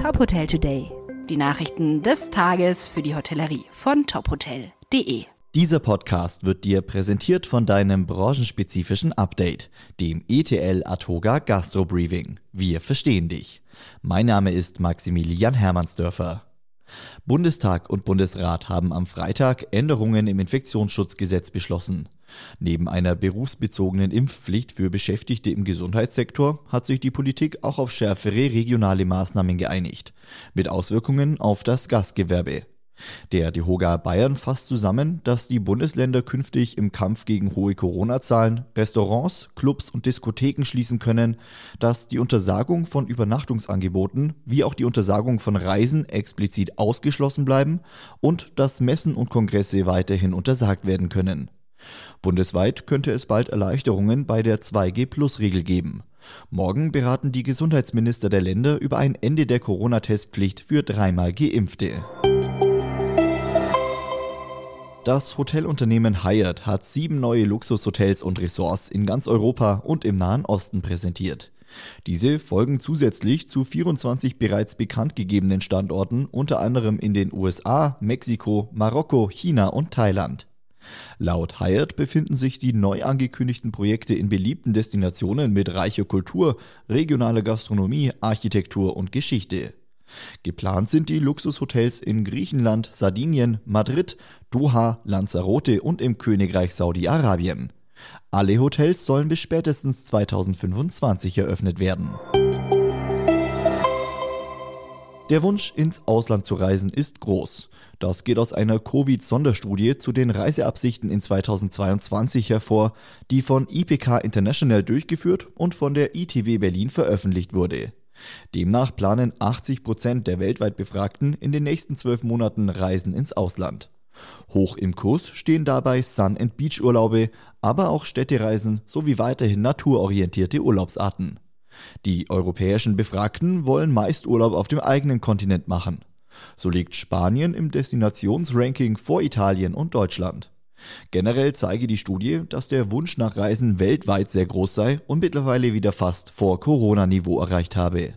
Top Hotel Today. Die Nachrichten des Tages für die Hotellerie von tophotel.de. Dieser Podcast wird dir präsentiert von deinem branchenspezifischen Update, dem ETL Atoga Gastro Briefing. Wir verstehen dich. Mein Name ist Maximilian Hermannsdörfer. Bundestag und Bundesrat haben am Freitag Änderungen im Infektionsschutzgesetz beschlossen. Neben einer berufsbezogenen Impfpflicht für Beschäftigte im Gesundheitssektor hat sich die Politik auch auf schärfere regionale Maßnahmen geeinigt, mit Auswirkungen auf das Gastgewerbe. Der DeHoga Bayern fasst zusammen, dass die Bundesländer künftig im Kampf gegen hohe Corona-Zahlen Restaurants, Clubs und Diskotheken schließen können, dass die Untersagung von Übernachtungsangeboten wie auch die Untersagung von Reisen explizit ausgeschlossen bleiben und dass Messen und Kongresse weiterhin untersagt werden können. Bundesweit könnte es bald Erleichterungen bei der 2G-Plus-Regel geben. Morgen beraten die Gesundheitsminister der Länder über ein Ende der Corona-Testpflicht für dreimal Geimpfte. Das Hotelunternehmen Hyatt hat sieben neue Luxushotels und Ressorts in ganz Europa und im Nahen Osten präsentiert. Diese folgen zusätzlich zu 24 bereits bekannt gegebenen Standorten, unter anderem in den USA, Mexiko, Marokko, China und Thailand. Laut Hyatt befinden sich die neu angekündigten Projekte in beliebten Destinationen mit reicher Kultur, regionaler Gastronomie, Architektur und Geschichte. Geplant sind die Luxushotels in Griechenland, Sardinien, Madrid, Doha, Lanzarote und im Königreich Saudi-Arabien. Alle Hotels sollen bis spätestens 2025 eröffnet werden. Der Wunsch, ins Ausland zu reisen, ist groß. Das geht aus einer Covid-Sonderstudie zu den Reiseabsichten in 2022 hervor, die von IPK International durchgeführt und von der ITW Berlin veröffentlicht wurde. Demnach planen 80 Prozent der weltweit Befragten in den nächsten zwölf Monaten Reisen ins Ausland. Hoch im Kurs stehen dabei Sun- and Beach-Urlaube, aber auch Städtereisen sowie weiterhin naturorientierte Urlaubsarten. Die europäischen Befragten wollen meist Urlaub auf dem eigenen Kontinent machen. So liegt Spanien im Destinationsranking vor Italien und Deutschland. Generell zeige die Studie, dass der Wunsch nach Reisen weltweit sehr groß sei und mittlerweile wieder fast vor Corona-Niveau erreicht habe.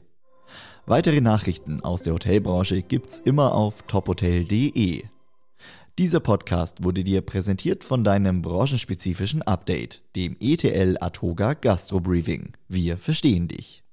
Weitere Nachrichten aus der Hotelbranche gibt's immer auf tophotel.de. Dieser Podcast wurde dir präsentiert von deinem branchenspezifischen Update, dem ETL Atoga Gastro Briefing. Wir verstehen dich.